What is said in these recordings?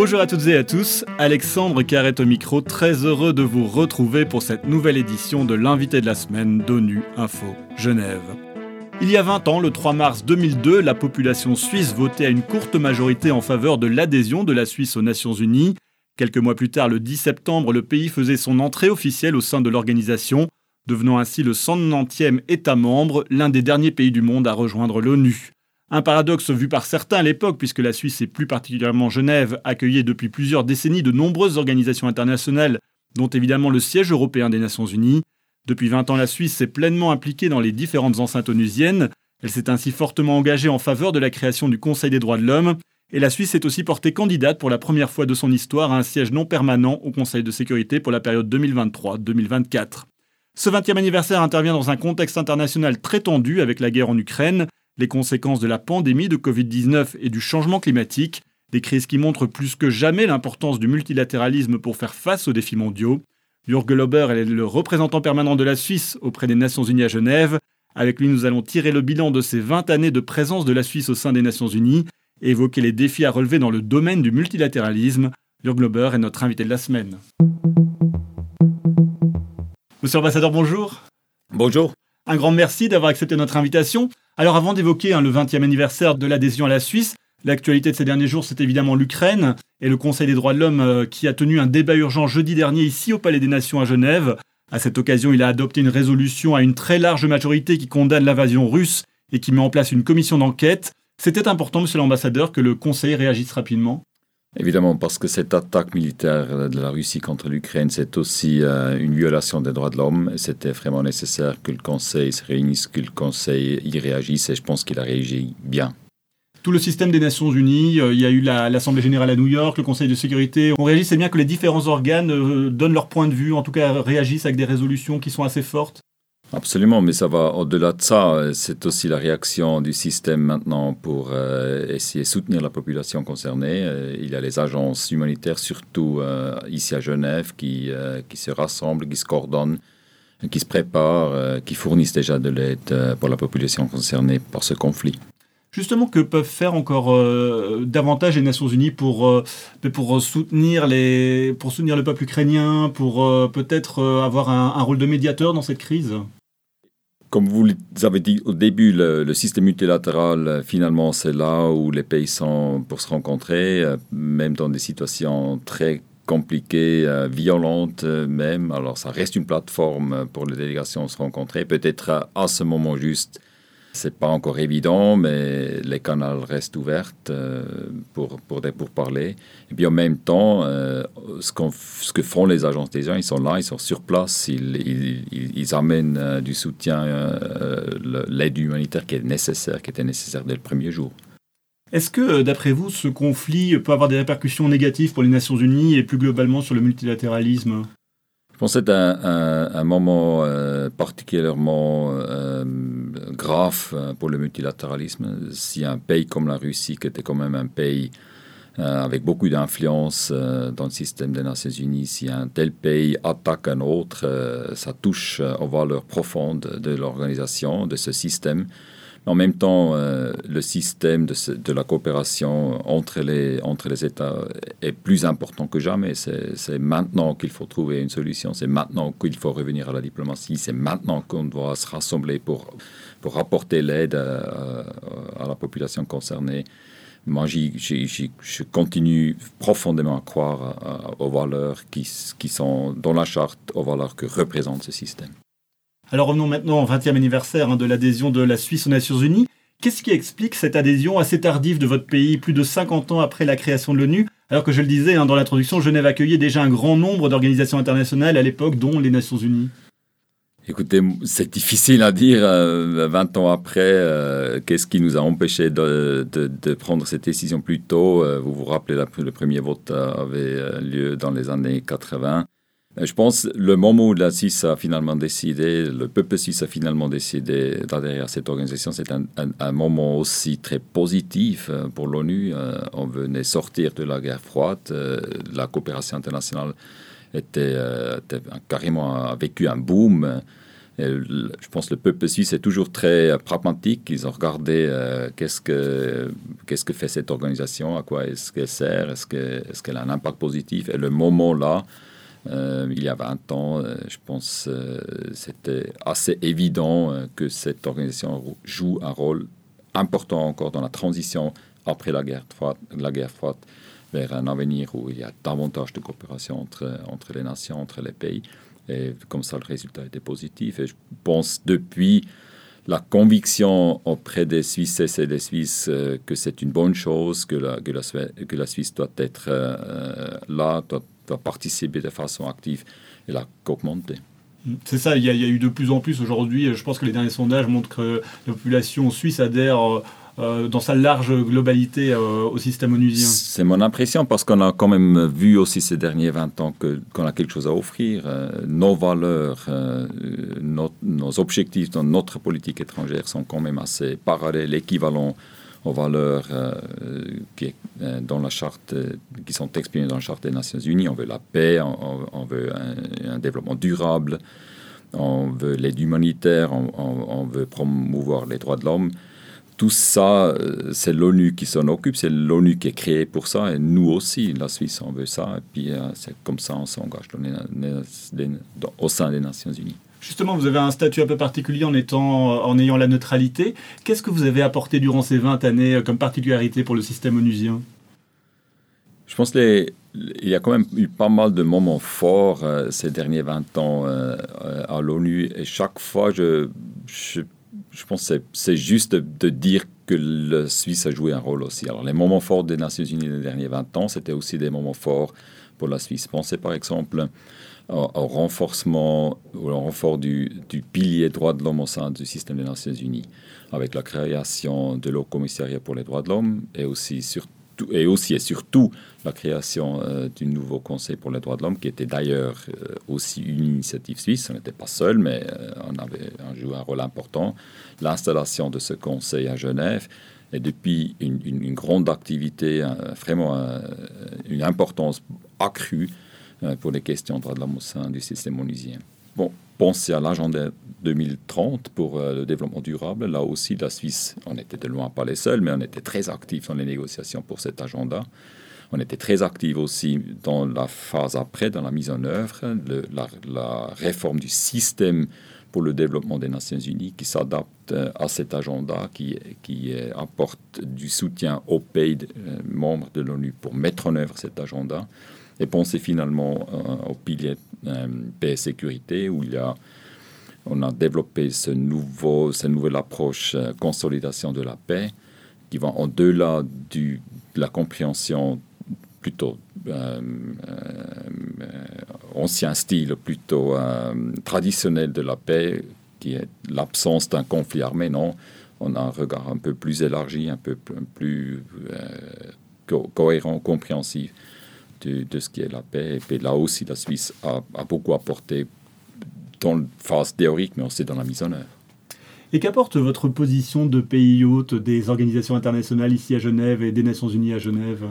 Bonjour à toutes et à tous, Alexandre Carrette au micro, très heureux de vous retrouver pour cette nouvelle édition de l'invité de la semaine d'ONU Info Genève. Il y a 20 ans, le 3 mars 2002, la population suisse votait à une courte majorité en faveur de l'adhésion de la Suisse aux Nations Unies. Quelques mois plus tard, le 10 septembre, le pays faisait son entrée officielle au sein de l'organisation, devenant ainsi le 190e État membre, l'un des derniers pays du monde à rejoindre l'ONU. Un paradoxe vu par certains à l'époque, puisque la Suisse et plus particulièrement Genève accueillait depuis plusieurs décennies de nombreuses organisations internationales, dont évidemment le siège européen des Nations Unies. Depuis 20 ans, la Suisse s'est pleinement impliquée dans les différentes enceintes onusiennes. Elle s'est ainsi fortement engagée en faveur de la création du Conseil des droits de l'homme, et la Suisse s'est aussi portée candidate pour la première fois de son histoire à un siège non permanent au Conseil de sécurité pour la période 2023-2024. Ce 20e anniversaire intervient dans un contexte international très tendu avec la guerre en Ukraine, les conséquences de la pandémie de Covid-19 et du changement climatique, des crises qui montrent plus que jamais l'importance du multilatéralisme pour faire face aux défis mondiaux. Jürgen Lober est le représentant permanent de la Suisse auprès des Nations Unies à Genève. Avec lui, nous allons tirer le bilan de ces 20 années de présence de la Suisse au sein des Nations Unies et évoquer les défis à relever dans le domaine du multilatéralisme. Jürgen Lober est notre invité de la semaine. Monsieur l'ambassadeur, bonjour. Bonjour. Un grand merci d'avoir accepté notre invitation. Alors avant d'évoquer hein, le 20e anniversaire de l'adhésion à la Suisse, l'actualité de ces derniers jours, c'est évidemment l'Ukraine et le Conseil des droits de l'homme euh, qui a tenu un débat urgent jeudi dernier ici au Palais des Nations à Genève. À cette occasion, il a adopté une résolution à une très large majorité qui condamne l'invasion russe et qui met en place une commission d'enquête. C'était important, monsieur l'ambassadeur, que le Conseil réagisse rapidement Évidemment, parce que cette attaque militaire de la Russie contre l'Ukraine, c'est aussi euh, une violation des droits de l'homme. C'était vraiment nécessaire que le Conseil se réunisse, que le Conseil y réagisse, et je pense qu'il a réagi bien. Tout le système des Nations Unies, euh, il y a eu l'Assemblée générale à New York, le Conseil de sécurité. On réagit, c'est bien que les différents organes euh, donnent leur point de vue, en tout cas réagissent avec des résolutions qui sont assez fortes. Absolument, mais ça va au-delà de ça. C'est aussi la réaction du système maintenant pour euh, essayer de soutenir la population concernée. Euh, il y a les agences humanitaires, surtout euh, ici à Genève, qui, qui se rassemblent, qui se coordonnent, qui se préparent, qui fournissent déjà de l'aide pour la population concernée par ce conflit. Justement, que peuvent faire encore davantage les Nations Unies pour, pour, soutenir les, pour soutenir le peuple ukrainien, pour peut-être avoir un rôle de médiateur dans cette crise? Comme vous l'avez dit au début, le, système multilatéral, euh, finalement, c'est là où les pays sont pour se rencontrer, euh, même dans des situations très compliquées, euh, violentes même. Alors, ça reste une plateforme pour les délégations se rencontrer. Peut-être à ce moment juste, c'est pas encore évident, mais les canaux restent ouverts pour, pour. Et puis en même temps, euh, ce, ce, que font les agences des gens, ils sont là, ils sont sur place, ils, ils, amènent euh, du soutien, l'aide humanitaire qui est nécessaire, qui était nécessaire dès le premier jour. Est-ce que, d'après vous, ce conflit peut avoir des répercussions négatives pour les Nations Unies et plus globalement sur le multilatéralisme? Je pense que c'est un, moment euh, particulièrement euh, grave euh, pour le multilatéralisme. Si un pays comme la Russie, qui était quand même un pays avec beaucoup d'influence dans le système des Nations Unies, si un tel pays attaque un autre, ça touche aux valeurs profondes de l'organisation, de ce système. En même temps, euh, le système de, la coopération entre les, entre les États est plus important que jamais. C'est maintenant qu'il faut trouver une solution, c'est maintenant qu'il faut revenir à la diplomatie, c'est maintenant qu'on doit se rassembler pour, pour apporter l'aide à, la population concernée. Moi, je continue profondément à croire aux valeurs qui, qui sont dans la charte, aux valeurs que représente ce système. Alors revenons maintenant au 20e anniversaire hein, de l'adhésion de la Suisse aux Nations Unies. Qu'est-ce qui explique cette adhésion assez tardive de votre pays, plus de 50 ans après la création de l'ONU? Alors que je le disais hein, dans l'introduction, Genève accueillait déjà un grand nombre d'organisations internationales à l'époque, dont les Nations Unies. Écoutez, c'est difficile à dire 20 euh, ans après. Euh, qu'est-ce qui nous a empêché de, prendre cette décision plus tôt euh, Vous vous rappelez, le premier vote avait lieu dans les années 80. Euh, je pense le moment où la Suisse a finalement décidé, le peuple suisse a finalement décidé d'adhérer à cette organisation, c'est un, moment aussi très positif euh, pour l'ONU. Euh, on venait sortir de la guerre froide, la coopération internationale était, carrément a vécu un boom. je pense que le peuple suisse est toujours très pragmatique. Ils ont regardé euh, qu'est-ce que qu'est-ce que fait cette organisation, à quoi est-ce qu'elle sert, est-ce qu'elle a un impact positif. Et le moment là, euh, il y a 20 ans, euh, je pense, c'était assez évident que cette organisation joue un rôle important encore dans la transition après la guerre froide vers un avenir où il y a davantage de coopération entre, entre les nations, entre les pays. Et comme ça, le résultat était positif. Et je pense depuis la conviction auprès des Suisses et des Suisses euh, que c'est une bonne chose, que la, que la, que la Suisse doit être euh, là, doit, participer de façon active et la qu'augmenter. C'est ça, il y, a, y, a, eu de plus en plus aujourd'hui, je pense que les derniers sondages montrent que la population suisse adhère euh, dans sa large globalité euh, au système onusien C'est mon impression parce qu'on a quand même vu aussi ces derniers 20 ans qu'on a quelque chose à offrir. Euh, nos valeurs, nos, objectifs dans notre politique étrangère sont quand même assez parallèles, équivalents aux valeurs qui sont exprimées dans la Charte des Nations Unies. On veut la paix, on, veut un, développement durable, on veut l'aide humanitaire, on veut promouvoir les droits de l'homme tout ça, euh, c'est l'ONU qui s'en occupe, c'est l'ONU qui est créée pour ça, et nous aussi, la Suisse, on veut ça, et puis euh, c'est comme ça on s'engage au sein des Nations Unies. Justement, vous avez un statut un peu particulier en, étant, en ayant la neutralité. Qu'est-ce que vous avez apporté durant ces 20 années euh, comme particularité pour le système onusien? Je pense qu'il y a quand même eu pas mal de moments forts ces derniers 20 ans à l'ONU, et chaque fois, je, je je pense que c'est juste de, dire que la Suisse a joué un rôle aussi. Alors, les moments forts des Nations Unies les derniers 20 ans, c'était aussi des moments forts pour la Suisse. Pensez par exemple au, renforcement, au renfort du, pilier droits de l'homme au sein du système des Nations Unies, avec la création de l'Haut Commissariat pour les droits de l'homme et aussi et aussi et surtout la création euh, du nouveau Conseil pour les droits de l'homme, qui était d'ailleurs euh, aussi une initiative suisse. On n'était pas seul, mais euh, on avait joué un rôle important. L'installation de ce Conseil à Genève, et depuis une, grande activité, vraiment une importance accrue pour les questions de droits de l'homme au sein du système onusien. Bon, pensez à l'agenda 2030 pour euh, le développement durable. Là aussi, la Suisse, on était de loin pas les seuls, mais on était très actifs dans les négociations pour cet agenda. On était très actifs aussi dans la phase après, dans la mise en œuvre, la, réforme du système pour le développement des Nations Unies qui s'adapte euh, à cet agenda, qui, qui apporte du soutien aux pays euh, membres de l'ONU pour mettre en œuvre cet agenda. Et pensez finalement au pilier paix et sécurité, où il y a on a développé ce nouveau, cette nouvelle approche euh, consolidation de la paix qui va au-delà de la compréhension plutôt euh, euh, ancien style, plutôt traditionnel de la paix, qui est l'absence d'un conflit armé. Non, on a un regard un peu plus élargi, un peu plus cohérent, compréhensif de, ce qui est la paix. Et puis là aussi, la Suisse a, a beaucoup apporté dans la phase théorique, mais aussi dans la mise en œuvre. Et qu'apporte votre position de pays hôte des organisations internationales ici à Genève et des Nations Unies à Genève?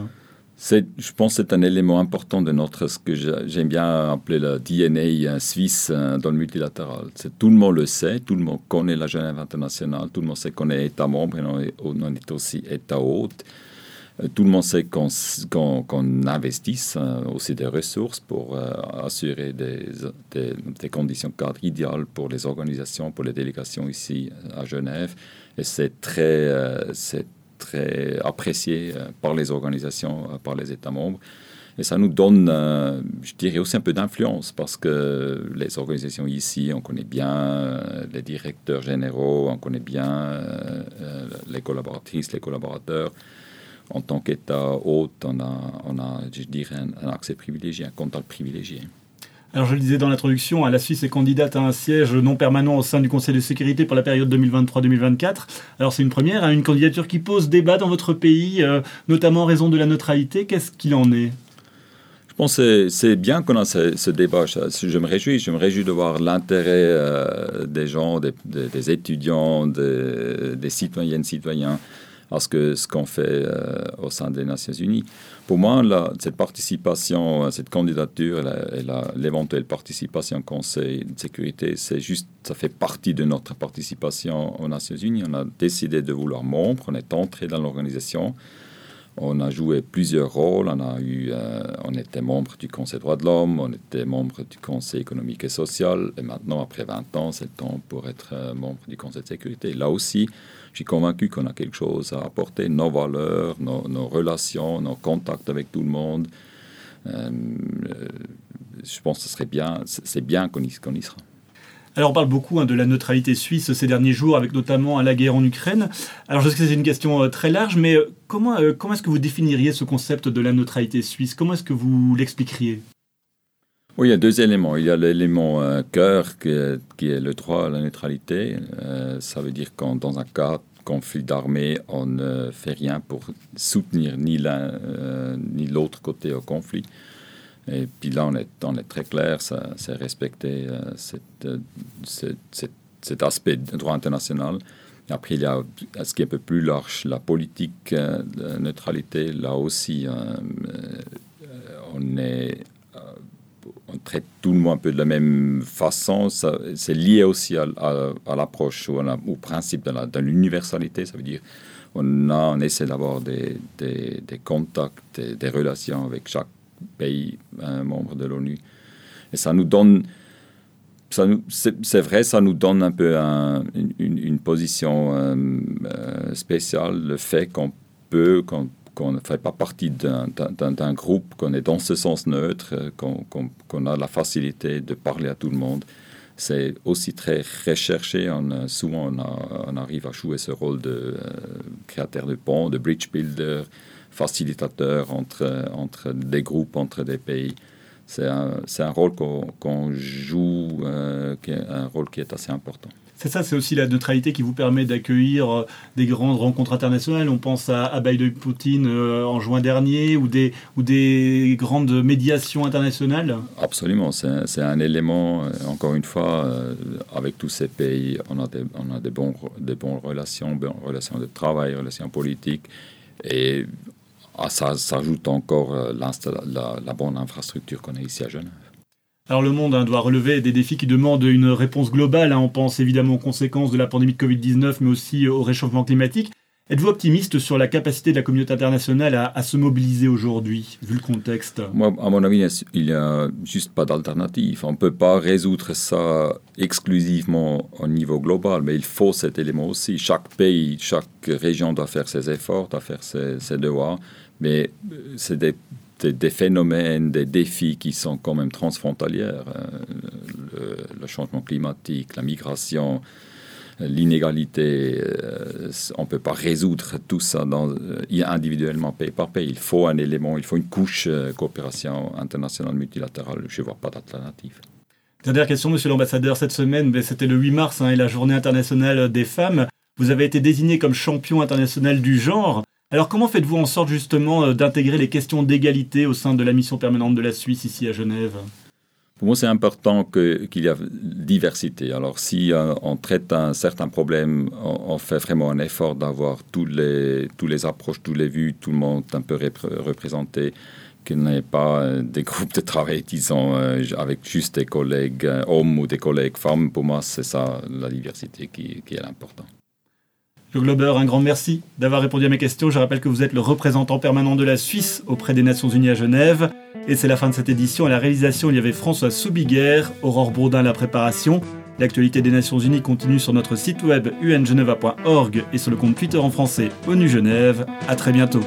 Je pense que c'est un élément important de notre, ce que j'aime bien appeler le DNA suisse dans le multilatéral. Tout le monde le sait, tout le monde connaît la Genève internationale, tout le monde sait qu'on est État membre et on est, on est aussi État hôte. Euh, tout le monde sait qu'on qu investisse euh, aussi des ressources pour euh, assurer des, des, conditions cadres idéales pour les organisations, pour les délégations ici à Genève. Et c'est très, très apprécié par les organisations, par les États membres. Et ça nous donne, je dirais aussi un peu d'influence parce que les organisations ici, on connaît bien les directeurs généraux, on connaît bien les collaboratrices, les collaborateurs en tant qu'État hôte, on a, on a je dirais, un, accès privilégié, un contact privilégié. Alors je le disais dans l'introduction, la Suisse est candidate à un siège non permanent au sein du Conseil de sécurité pour la période 2023-2024. Alors c'est une première, hein, une candidature qui pose débat dans votre pays, euh, notamment en raison de la neutralité. Qu'est-ce qu'il en est? Je pense que c'est bien qu'on a ce, débat. Je, me réjouis, je me réjouis de voir l'intérêt euh, des gens, des, étudiants, des, des citoyennes, citoyens à ce que ce qu'on fait euh, au sein des Nations Unies. Pour moi, cette participation, euh, cette candidature et l'éventuelle participation au Conseil de sécurité, c'est juste, ça fait partie de notre participation aux Nations Unies. On a décidé de vouloir membre, on est entré dans l'organisation. On a joué plusieurs rôles. On, a eu, euh, on était membre du Conseil des droits de l'homme, on était membre du Conseil économique et social. Et maintenant, après 20 ans, c'est le temps pour être euh, membre du Conseil de sécurité. Là aussi, je suis convaincu qu'on a quelque chose à apporter. Nos valeurs, nos, relations, nos contacts avec tout le monde. Euh, je pense que ce serait bien, c'est bien qu'on y, y sera. Alors on parle beaucoup hein, de la neutralité suisse ces derniers jours, avec notamment la guerre en Ukraine. Alors je sais que c'est une question euh, très large, mais euh, comment, euh, comment est-ce que vous définiriez ce concept de la neutralité suisse? Comment est-ce que vous l'expliqueriez? Oui, il y a deux éléments. Il y a l'élément cœur qui est, le droit à la neutralité. ça veut dire qu'en dans un cas conflit d'armée, on ne fait rien pour soutenir ni l'un ni l'autre côté au conflit. Et puis là, on est, très clair, c'est respecter euh, euh, cet aspect du droit international. Après, il y a ce qui est un peu plus large, la politique euh, de neutralité. Là aussi, on, est, on traite tout le monde un peu de la même façon. C'est lié aussi à, l'approche ou au principe de l'universalité. Ça veut dire on, a, on essaie d'avoir des, des, des, contacts, des relations avec chaque pays membre de l'ONU. Et ça nous donne, c'est vrai, ça nous donne un peu une, position euh, euh, spéciale, le fait qu'on peut, qu'on ne fait pas partie d'un groupe, qu'on est dans ce sens neutre, qu'on a la facilité de parler à tout le monde. C'est aussi très recherché. Souvent, on, arrive à jouer ce rôle de euh, créateur de pont, de bridge builder, facilitateur entre, entre des groupes, entre des pays. C'est un, un, rôle qu'on joue, euh, qui est un rôle qui est assez important. C'est ça, c'est aussi la neutralité qui vous permet d'accueillir euh, des grandes rencontres internationales. On pense à, à Biden Poutine euh, en juin dernier ou des, ou des grandes médiations internationales Absolument, c'est un élément, encore une fois, avec tous ces pays, on a des, on a des, bons, des bonnes relations, bonnes relations de travail, relations politiques. Et ah, ça, s'ajoute encore euh, la, bonne infrastructure qu'on a ici à Genève. Alors le monde hein, doit relever des défis qui demandent une réponse globale. Hein. On pense évidemment aux conséquences de la pandémie de Covid-19, mais aussi au réchauffement climatique. Êtes-vous optimiste sur la capacité de la communauté internationale à, se mobiliser aujourd'hui, vu le contexte? Moi, à mon avis, il n'y a juste pas d'alternative. On ne peut pas résoudre ça exclusivement au niveau global, mais il faut cet élément aussi. Chaque pays, chaque région doit faire ses efforts, doit faire ses, ses devoirs, mais euh, c'est des, phénomènes, des défis qui sont quand même transfrontalières. Euh, le changement climatique, la migration, l'inégalité, euh, on ne peut pas résoudre tout ça euh, individuellement, pays par pays. Il faut un élément, il faut une couche euh, coopération internationale multilatérale. Je ne vois pas d'alternative. Dernière question, monsieur l'ambassadeur. Cette semaine, ben, c'était le 8 mars hein, et la journée internationale des femmes. Vous avez été désigné comme champion international du genre. Alors comment faites-vous en sorte justement d'intégrer les questions d'égalité au sein de la mission permanente de la Suisse ici à Genève? Pour moi, c'est important qu'il y ait diversité. Alors, si euh, on traite un certain problème, on, fait vraiment un effort d'avoir tous les, tous les approches, tous les vues, tout le monde un peu représenté, qu'il n'y ait pas euh, des groupes de travail, disons, euh, avec juste des collègues hommes ou des collègues femmes. Pour moi, c'est ça la diversité qui, qui est l'important. Le Glober, un grand merci d'avoir répondu à mes questions. Je rappelle que vous êtes le représentant permanent de la Suisse auprès des Nations Unies à Genève. Et c'est la fin de cette édition. À la réalisation, il y avait François Soubiguer, Aurore Bourdin la préparation. L'actualité des Nations Unies continue sur notre site web ungeneva.org et sur le compte Twitter en français ONU Genève. À très bientôt.